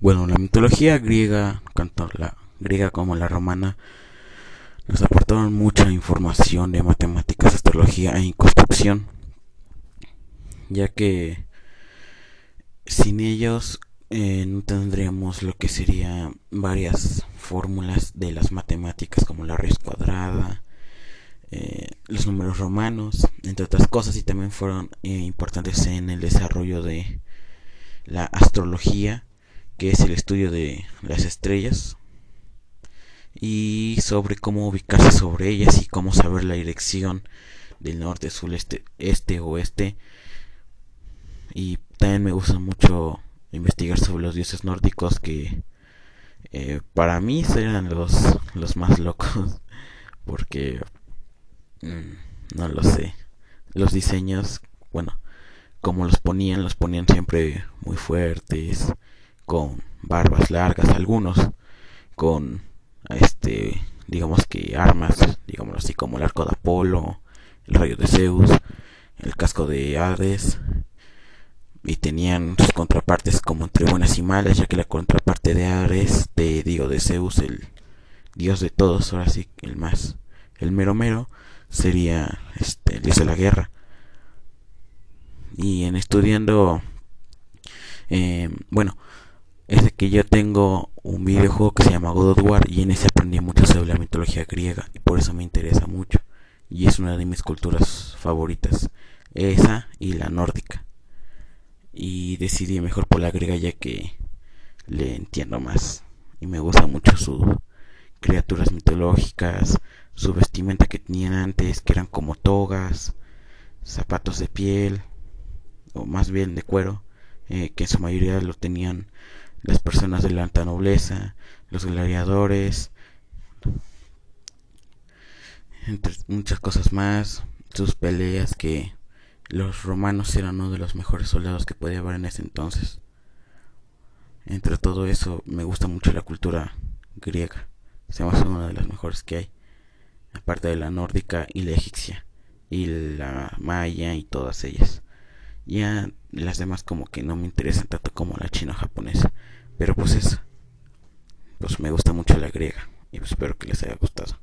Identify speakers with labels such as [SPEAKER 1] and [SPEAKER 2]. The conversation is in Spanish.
[SPEAKER 1] Bueno, la mitología griega, tanto la griega como la romana, nos aportaron mucha información de matemáticas, astrología e construcción, ya que sin ellos eh, no tendríamos lo que sería varias fórmulas de las matemáticas como la raíz cuadrada, eh, los números romanos, entre otras cosas, y también fueron eh, importantes en el desarrollo de la astrología, que es el estudio de las estrellas, y sobre cómo ubicarse sobre ellas y cómo saber la dirección del norte, sur, este, este, oeste. Y también me gusta mucho investigar sobre los dioses nórdicos que eh, para mí serían los, los más locos porque mm, no lo sé los diseños bueno como los ponían los ponían siempre muy fuertes con barbas largas algunos con este digamos que armas digamos así como el arco de Apolo el rayo de Zeus el casco de Hades y tenían sus contrapartes como entre buenas y malas, ya que la contraparte de Ares, de digo de Zeus, el dios de todos, ahora sí el más, el mero mero, sería este el dios de la guerra. Y en estudiando, eh, bueno, es de que yo tengo un videojuego que se llama God of War y en ese aprendí mucho sobre la mitología griega y por eso me interesa mucho. Y es una de mis culturas favoritas, esa y la nórdica. Y decidí mejor por la griega ya que le entiendo más y me gusta mucho sus criaturas mitológicas, su vestimenta que tenían antes, que eran como togas, zapatos de piel, o más bien de cuero, eh, que en su mayoría lo tenían las personas de la alta nobleza, los gladiadores, entre muchas cosas más, sus peleas que los romanos eran uno de los mejores soldados que podía haber en ese entonces. Entre todo eso, me gusta mucho la cultura griega. Se me hace una de las mejores que hay. Aparte de la nórdica y la egipcia. Y la maya y todas ellas. Ya las demás como que no me interesan tanto como la china japonesa. Pero pues eso. Pues me gusta mucho la griega. Y pues espero que les haya gustado.